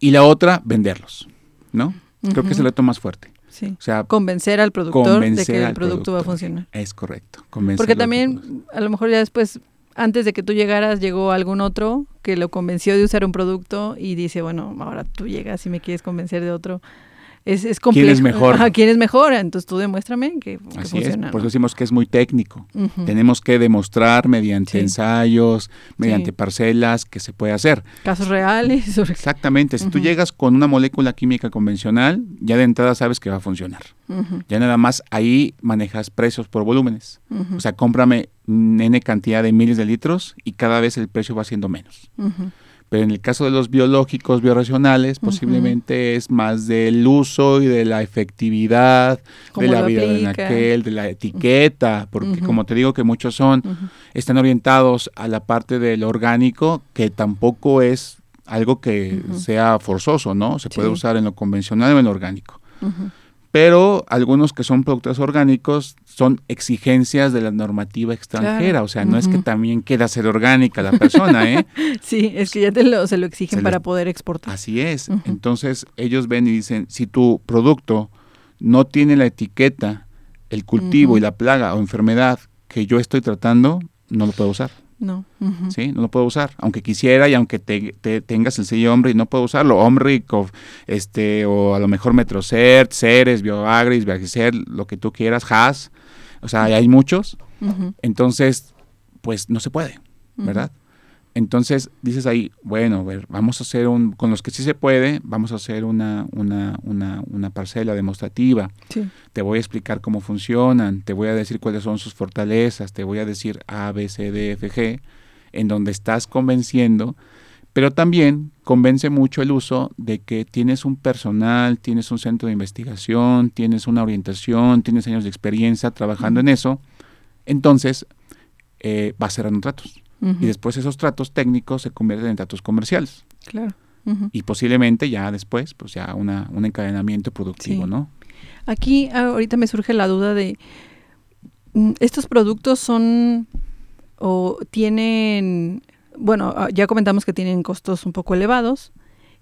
y la otra, venderlos, ¿no? Creo que es el reto más fuerte. Sí. O sea, convencer al productor de que el producto va a funcionar. Es correcto. Porque también, a lo mejor ya después, antes de que tú llegaras, llegó algún otro que lo convenció de usar un producto y dice, bueno, ahora tú llegas y me quieres convencer de otro es, es complejo. ¿Quién es mejor? ¿Quién es mejor? Entonces tú demuéstrame que, Así Es, por eso decimos que es muy técnico. Tenemos que demostrar mediante ensayos, mediante parcelas que se puede hacer. Casos reales. Exactamente. Si tú llegas con una molécula química convencional, ya de entrada sabes que va a funcionar. Ya nada más ahí manejas precios por volúmenes. O sea, cómprame N cantidad de miles de litros y cada vez el precio va siendo menos. Pero en el caso de los biológicos bioracionales, posiblemente es más del uso y de la efectividad, de la vida en aquel, de la etiqueta, porque como te digo que muchos son, están orientados a la parte del orgánico, que tampoco es algo que sea forzoso, ¿no? Se puede usar en lo convencional o en lo orgánico pero algunos que son productos orgánicos son exigencias de la normativa extranjera, o sea, no es que también quiera ser orgánica la persona, ¿eh? sí, es que ya te lo, se lo exigen para poder exportar. Así es, entonces ellos ven y dicen, si tu producto no tiene la etiqueta, el cultivo y la plaga o enfermedad que yo estoy tratando, no lo puedo usar. No. ¿Sí? No lo puedo usar. Aunque quisiera y aunque te, tengas el sello hombre y no puedo usarlo. Hombre o, este, o a lo mejor Metrocert, Ceres, Bioagris, Viagicer, lo que tú quieras, Has. O sea, hay muchos. Entonces, pues no se puede, ¿verdad? Entonces dices ahí, bueno, a ver, vamos a hacer un, con los que sí se puede, vamos a hacer una, una, una, una parcela demostrativa. Te voy a explicar cómo funcionan, te voy a decir cuáles son sus fortalezas, te voy a decir A, B, C, D, F, G, en donde estás convenciendo, pero también convence mucho el uso de que tienes un personal, tienes un centro de investigación, tienes una orientación, tienes años de experiencia trabajando en eso, entonces eh, vas cerrando tratos y después esos tratos técnicos se convierten en tratos comerciales. Claro. Y posiblemente ya después, pues ya una, un encadenamiento productivo, ¿no? Aquí ahorita me surge la duda de, mm, ¿estos productos son o tienen, bueno, ah, ya comentamos que tienen costos un poco elevados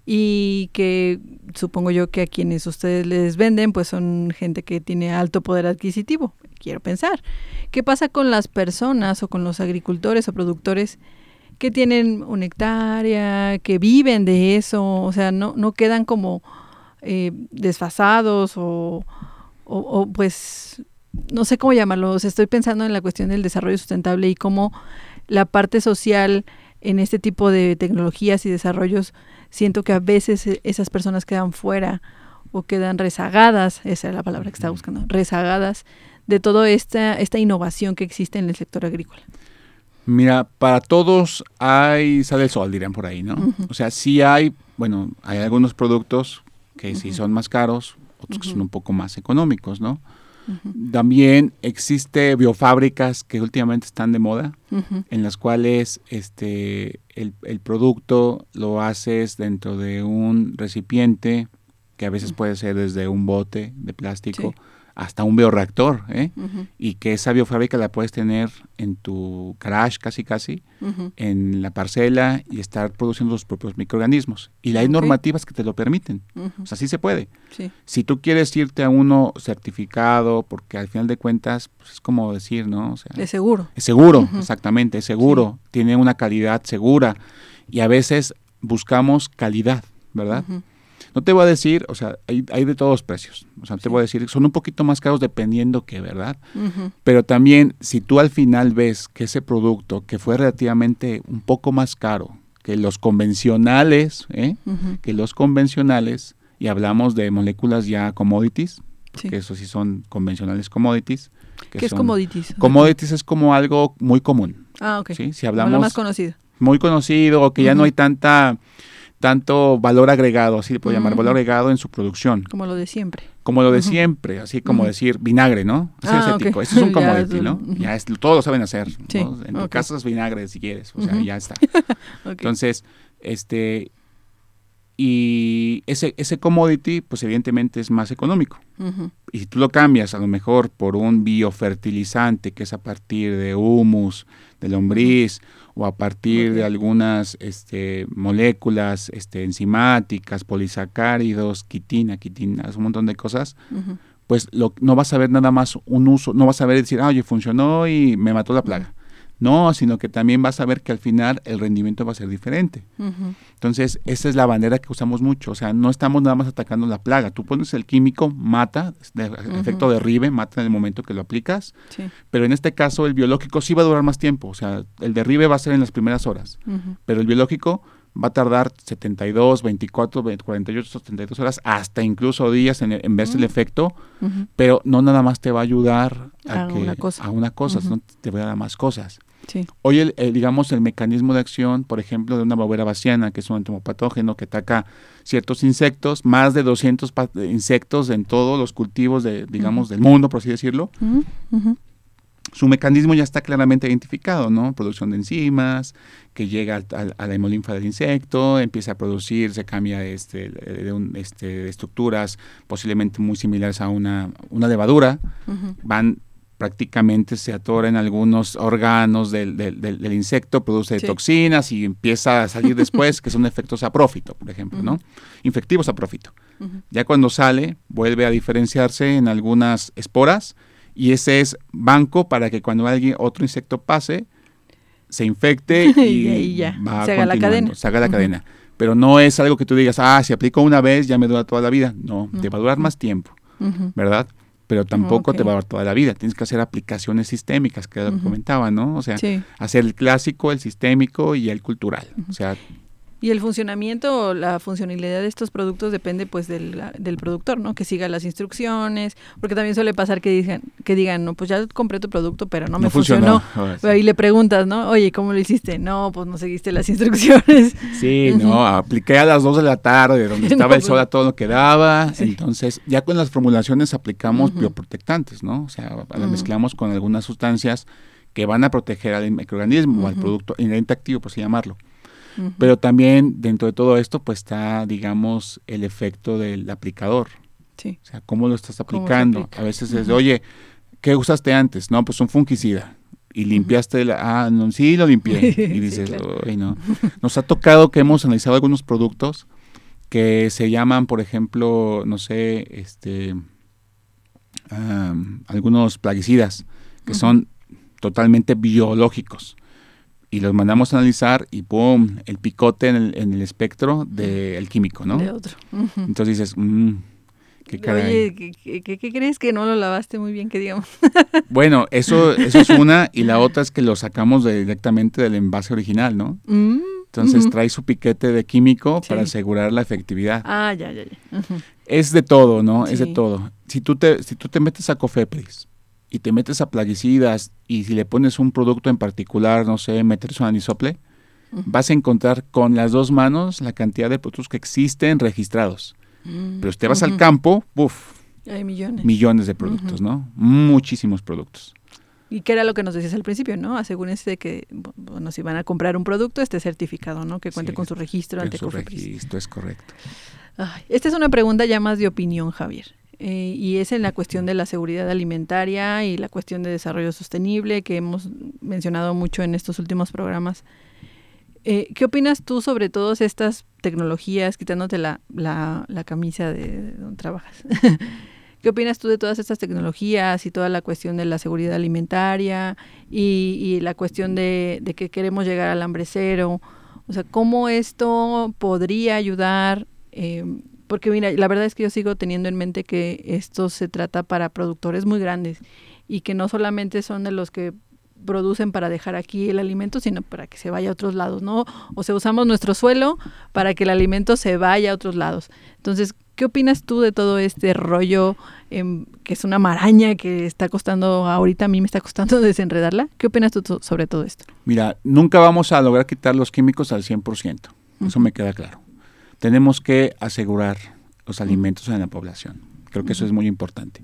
y que supongo yo que a quienes ustedes les venden pues son gente que tiene alto poder adquisitivo, quiero pensar. ¿Qué pasa con las personas o con los agricultores o productores que tienen una hectárea, que viven de eso? O sea, no, no quedan como eh, desfasados o, o, pues no sé cómo llamarlos. Estoy pensando en la cuestión del desarrollo sustentable y cómo la parte social en este tipo de tecnologías y desarrollos siento que a veces e, esas personas quedan fuera o quedan rezagadas, esa es la palabra que estaba buscando, rezagadas de toda esta, esta innovación que existe en el sector agrícola. Mira, para todos hay, sale el sol, dirían por ahí, ¿no? O sea, sí hay, bueno, hay algunos productos que sí son más caros, otros que son un poco más económicos, ¿no? También existe biofábricas que últimamente están de moda, en las cuales este, el, el, producto lo haces dentro de un recipiente, que a veces puede ser desde un bote de plástico, hasta un bioreactor, ¿eh? y que esa biofábrica la puedes tener en tu garage casi casi, en la parcela y estar produciendo los propios microorganismos. Y hay normativas que te lo permiten, o sea, sí se puede. Si tú quieres irte a uno certificado, porque al final de cuentas pues, es como decir, ¿no? O sea, es seguro. Es seguro, exactamente, es seguro, tiene una calidad segura y a veces buscamos calidad, ¿verdad? No te voy a decir, o sea, hay, de todos los precios. O sea, te voy a decir, son un poquito más caros dependiendo qué, ¿verdad? Pero también, si tú al final ves que ese producto que fue relativamente un poco más caro que los convencionales, ¿eh? que los convencionales, y hablamos de moléculas ya commodities, que eso sí son convencionales commodities. ¿Qué es commodities? Commodities es como algo muy común. Ah, ok. ¿sí? Si hablamos... más conocido. Muy conocido, o que ya no hay tanta tanto valor agregado, así le puedo llamar, valor agregado en su producción. Como lo de siempre. Como lo de siempre, así como decir vinagre, ¿no? Así ah, es Eso es un commodity, ¿no? Ya es, todos lo saben hacer. En tu casa es vinagre si quieres, o sea, ya está. Entonces, este, y ese, ese commodity, pues evidentemente es más económico. Y si tú lo cambias a lo mejor por un biofertilizante, que es a partir de humus, de lombriz, o a partir de algunas este, moléculas este, enzimáticas, polisacáridos, quitina, quitina, un montón de cosas, pues lo, no vas a ver nada más un uso, no vas a ver decir, ah, oye, funcionó y me mató la plaga. No, sino que también vas a ver que al final el rendimiento va a ser diferente. Entonces, esa es la bandera que usamos mucho. O sea, no estamos nada más atacando la plaga. Tú pones el químico, mata, de, efecto derribe, mata en el momento que lo aplicas. Pero en este caso, el biológico sí va a durar más tiempo. O sea, el derribe va a ser en las primeras horas. Pero el biológico va a tardar 72, 24, 48, 72 horas, hasta incluso días en, verse el efecto, pero no nada más te va a ayudar a, una cosa, a una cosa te va a dar más cosas. Hoy, el, digamos, el mecanismo de acción, por ejemplo, de una bobera vaciana, que es un entomopatógeno que ataca ciertos insectos, más de 200 insectos en todos los cultivos, de, digamos, del mundo, por así decirlo. Su mecanismo ya está claramente identificado, ¿no? Producción de enzimas, que llega a, la hemolinfa del insecto, empieza a producir, se cambia este, de, este, estructuras posiblemente muy similares a una, una levadura, van prácticamente se atora en algunos órganos del, del, insecto, produce toxinas y empieza a salir después, que son efectos a profito, por ejemplo, ¿no? Infectivos a profito. Ya cuando sale, vuelve a diferenciarse en algunas esporas Y ese es banco para que cuando alguien, otro insecto pase, se infecte y, ya. se haga la cadena. Se haga la cadena. Pero no es algo que tú digas, ah, si aplico una vez ya me dura toda la vida. No, te va a durar más tiempo, ¿verdad? Pero tampoco te va a durar toda la vida. Tienes que hacer aplicaciones sistémicas, que lo comentaba, ¿no? O sea, hacer el clásico, el sistémico y el cultural. O sea, y el funcionamiento o la funcionalidad de estos productos depende pues del, del, productor, ¿no? Que siga las instrucciones, porque también suele pasar que digan, que digan, no, pues ya compré tu producto, pero no, me funcionó. funcionó. Y le preguntas, ¿no? Oye, ¿cómo lo hiciste? No, pues no seguiste las instrucciones. Sí, no, apliqué a las 2 de la tarde, donde estaba el sol a todo lo que daba. Entonces, ya con las formulaciones aplicamos bioprotectantes, ¿no? O sea, la mezclamos con algunas sustancias que van a proteger al microorganismo o al producto inherente activo, por así llamarlo. Pero también dentro de todo esto, pues está, digamos, el efecto del aplicador. Sí. O sea, cómo lo estás aplicando. A veces es, oye, ¿qué usaste antes? No, pues un fungicida. Y limpiaste, la, ah, no, sí, lo limpié. Y dices, sí, no. Nos ha tocado que hemos analizado algunos productos que se llaman, por ejemplo, no sé, este, algunos plaguicidas, que son totalmente biológicos y los mandamos a analizar y ¡pum! El picote en el, en el espectro del químico, ¿no? De otro. Entonces dices, mmm, qué Oye, ¿qué, ¿qué, crees que no lo lavaste muy bien, que digamos? bueno, eso, eso es una y la otra es que lo sacamos directamente del envase original, ¿no? Mm, Entonces trae su piquete de químico para asegurar la efectividad. Ah, ya, ya, ya. Es de todo, ¿no? Es de todo. Si tú te, si tú te metes a Cofepris y te metes a plaguicidas y si le pones un producto en particular, no sé, metes un anisople, vas a encontrar con las dos manos la cantidad de productos que existen registrados. Mm, Pero si te vas al campo, ¡buf! Hay millones. Millones de productos, ¿no? Muchísimos productos. Y que era lo que nos decías al principio, ¿no? Asegúrense de que, bueno, si van a comprar un producto, esté certificado, ¿no? Que cuente con su registro ante su registro, es correcto. esta es una pregunta ya más de opinión, Javier. Eh, y es en la cuestión de la seguridad alimentaria y la cuestión de desarrollo sostenible que hemos mencionado mucho en estos últimos programas. Eh, ¿Qué opinas tú sobre todas estas tecnologías, quitándote la, la, camisa de, donde trabajas? ¿Qué opinas tú de todas estas tecnologías y toda la cuestión de la seguridad alimentaria y, la cuestión de, de, que queremos llegar al hambre cero? O sea, ¿cómo esto podría ayudar eh, porque mira, la verdad es que yo sigo teniendo en mente que esto se trata para productores muy grandes y que no solamente son de los que producen para dejar aquí el alimento, sino para que se vaya a otros lados, ¿no? O sea, usamos nuestro suelo para que el alimento se vaya a otros lados. Entonces, ¿qué opinas tú de todo este rollo em, que es una maraña que está costando, ahorita a mí me está costando desenredarla? ¿Qué opinas tú sobre todo esto? Mira, nunca vamos a lograr quitar los químicos al 100%, eso me queda claro tenemos que asegurar los alimentos en la población. Creo que eso es muy importante.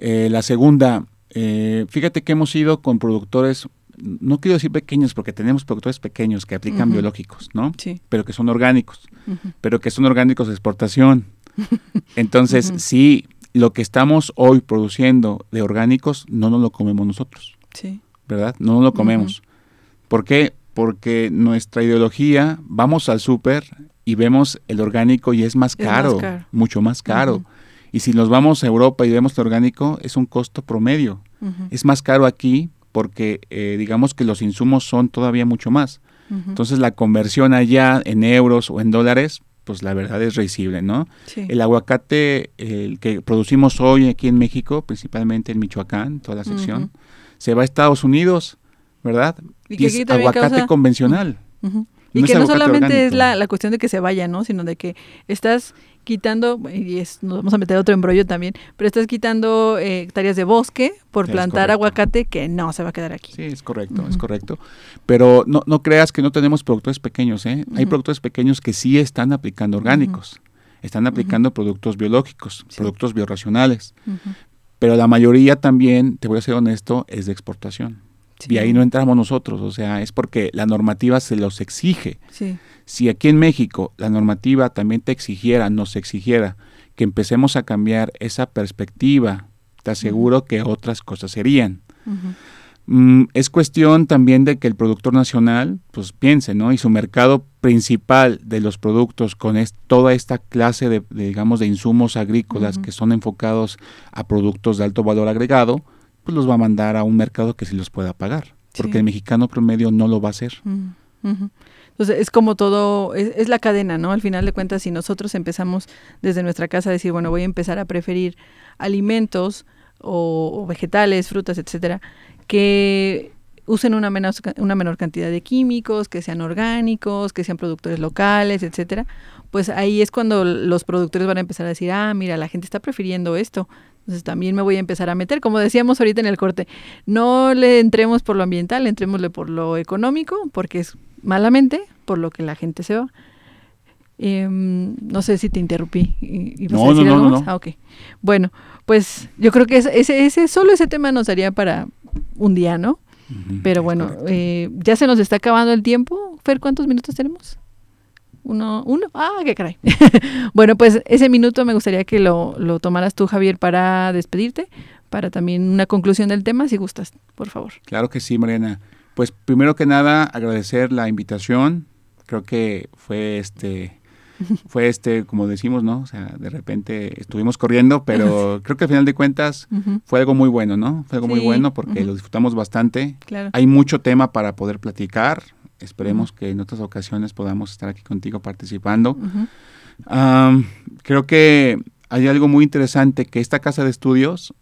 Eh, la segunda, eh, fíjate que hemos ido con productores, no quiero decir pequeños porque tenemos productores pequeños que aplican biológicos, ¿no? Sí. Pero que son orgánicos, pero que son orgánicos de exportación. Entonces, sí, lo que estamos hoy produciendo de orgánicos no nos lo comemos nosotros. Sí. ¿Verdad? No nos lo comemos. ¿Por qué? Porque nuestra ideología, vamos al súper, y vemos el orgánico y es más, caro, mucho más caro. Y si nos vamos a Europa y vemos el orgánico, es un costo promedio. Es más caro aquí porque eh, digamos que los insumos son todavía mucho más. Entonces la conversión allá en euros o en dólares, pues la verdad es risible, ¿no? El aguacate, el que producimos hoy aquí en México, principalmente en Michoacán, toda la sección, se va a Estados Unidos, ¿verdad? Y, es aguacate convencional. Y que no solamente es la, la, cuestión de que se vaya, ¿no? Sino de que estás quitando, y es, nos vamos a meter otro embrollo también, pero estás quitando eh, hectáreas de bosque por plantar aguacate que no se va a quedar aquí. Sí, es correcto, es correcto. Pero no, no creas que no tenemos productores pequeños, ¿eh? Hay productores pequeños que sí están aplicando orgánicos, están aplicando productos biológicos, productos biorracionales. Pero la mayoría también, te voy a ser honesto, es de exportación. Y ahí no entramos nosotros, o sea, es porque la normativa se los exige. Si aquí en México la normativa también te exigiera, nos exigiera que empecemos a cambiar esa perspectiva, te aseguro que otras cosas serían. Mm, es cuestión también de que el productor nacional pues piense, ¿no? Y su mercado principal de los productos con toda esta clase de, digamos, de insumos agrícolas que son enfocados a productos de alto valor agregado, pues los va a mandar a un mercado que sí los pueda pagar, porque el mexicano promedio no lo va a hacer. Entonces es como todo, es, la cadena, ¿no? Al final de cuentas, si nosotros empezamos desde nuestra casa a decir, bueno, voy a empezar a preferir alimentos o, vegetales, frutas, etcétera, que usen una menor, una menor cantidad de químicos, que sean orgánicos, que sean productores locales, etcétera, pues ahí es cuando los productores van a empezar a decir, ah, mira, la gente está prefiriendo esto, entonces también me voy a empezar a meter, como decíamos ahorita en el corte, no le entremos por lo ambiental, entrémosle por lo económico, porque es malamente por lo que la gente se va. Em, no sé si te interrumpí. ¿Y, no, a decir no, algo no, Ah, ok. Bueno, pues yo creo que ese, ese, solo ese tema nos daría para un día, ¿no? Pero bueno, eh, ya se nos está acabando el tiempo. Fer, ¿cuántos minutos tenemos? Uno, uno. Ah, qué caray. bueno, pues ese minuto me gustaría que lo, lo tomaras tú, Javier, para despedirte, para también una conclusión del tema, si gustas, por favor. Claro que sí, Mariana. Pues primero que nada, agradecer la invitación. Creo que fue este fue este, como decimos, ¿no? O sea, de repente estuvimos corriendo, pero creo que al final de cuentas fue algo muy bueno, ¿no? Fue algo muy bueno porque lo disfrutamos bastante. Hay mucho tema para poder platicar. Esperemos que en otras ocasiones podamos estar aquí contigo participando. creo que hay algo muy interesante que esta casa de estudios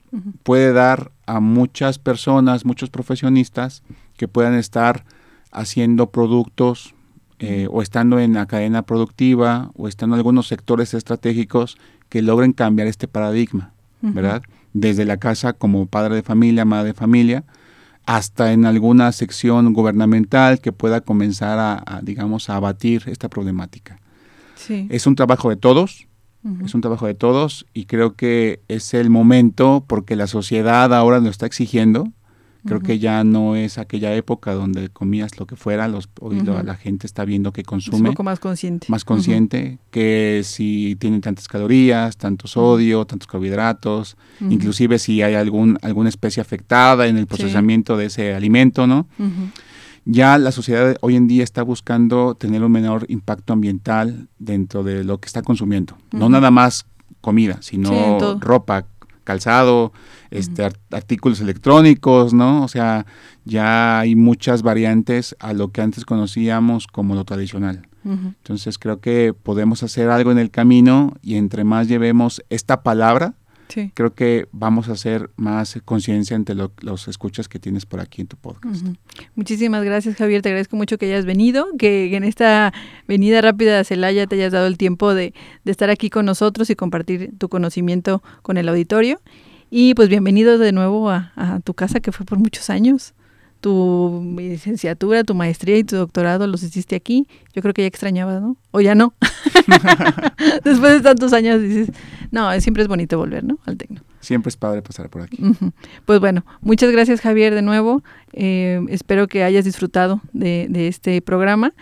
puede dar a muchas personas, muchos profesionistas que puedan estar haciendo productos eh, o estando en la cadena productiva o estando en algunos sectores estratégicos que logren cambiar este paradigma, ¿verdad? Desde la casa como padre de familia, madre de familia, hasta en alguna sección gubernamental que pueda comenzar a, digamos, a abatir esta problemática. Sí. Es un trabajo de todos, es un trabajo de todos y creo que es el momento porque la sociedad ahora lo está exigiendo, Creo que ya no es aquella época donde comías lo que fuera, los, hoy la gente está viendo que consume. un poco más consciente. Más consciente, que si tienen tantas calorías, tanto sodio, tantos carbohidratos, inclusive si hay algún, alguna especie afectada en el procesamiento de ese alimento, ¿no? Ya la sociedad hoy en día está buscando tener un menor impacto ambiental dentro de lo que está consumiendo. No nada más comida, sino ropa, calzado, este, artículos electrónicos, ¿no? O sea, ya hay muchas variantes a lo que antes conocíamos como lo tradicional. Entonces creo que podemos hacer algo en el camino y entre más llevemos esta palabra, creo que vamos a hacer más conciencia entre los escuchas que tienes por aquí en tu podcast. Muchísimas gracias, Javier. Te agradezco mucho que hayas venido, que en esta venida rápida a Celaya te hayas dado el tiempo de, estar aquí con nosotros y compartir tu conocimiento con el auditorio. Y pues bienvenido de nuevo a, a tu casa que fue por muchos años tu licenciatura, tu maestría y tu doctorado los hiciste aquí. Yo creo que ya extrañabas, ¿no? O ya no. Después de tantos años dices, no, siempre es bonito volver, ¿no? Al Tecno. Siempre es padre pasar por aquí. Pues bueno, muchas gracias Javier de nuevo. Eh, espero que hayas disfrutado de, de, este programa.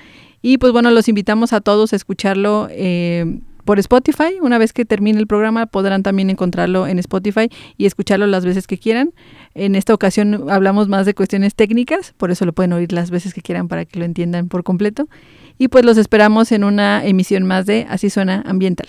Y pues bueno, los invitamos a todos a escucharlo. Eh, por Spotify. Una vez que termine el programa podrán también encontrarlo en Spotify y escucharlo las veces que quieran. En esta ocasión hablamos más de cuestiones técnicas, por eso lo pueden oír las veces que quieran para que lo entiendan por completo. Y pues los esperamos en una emisión más de Así suena ambiental.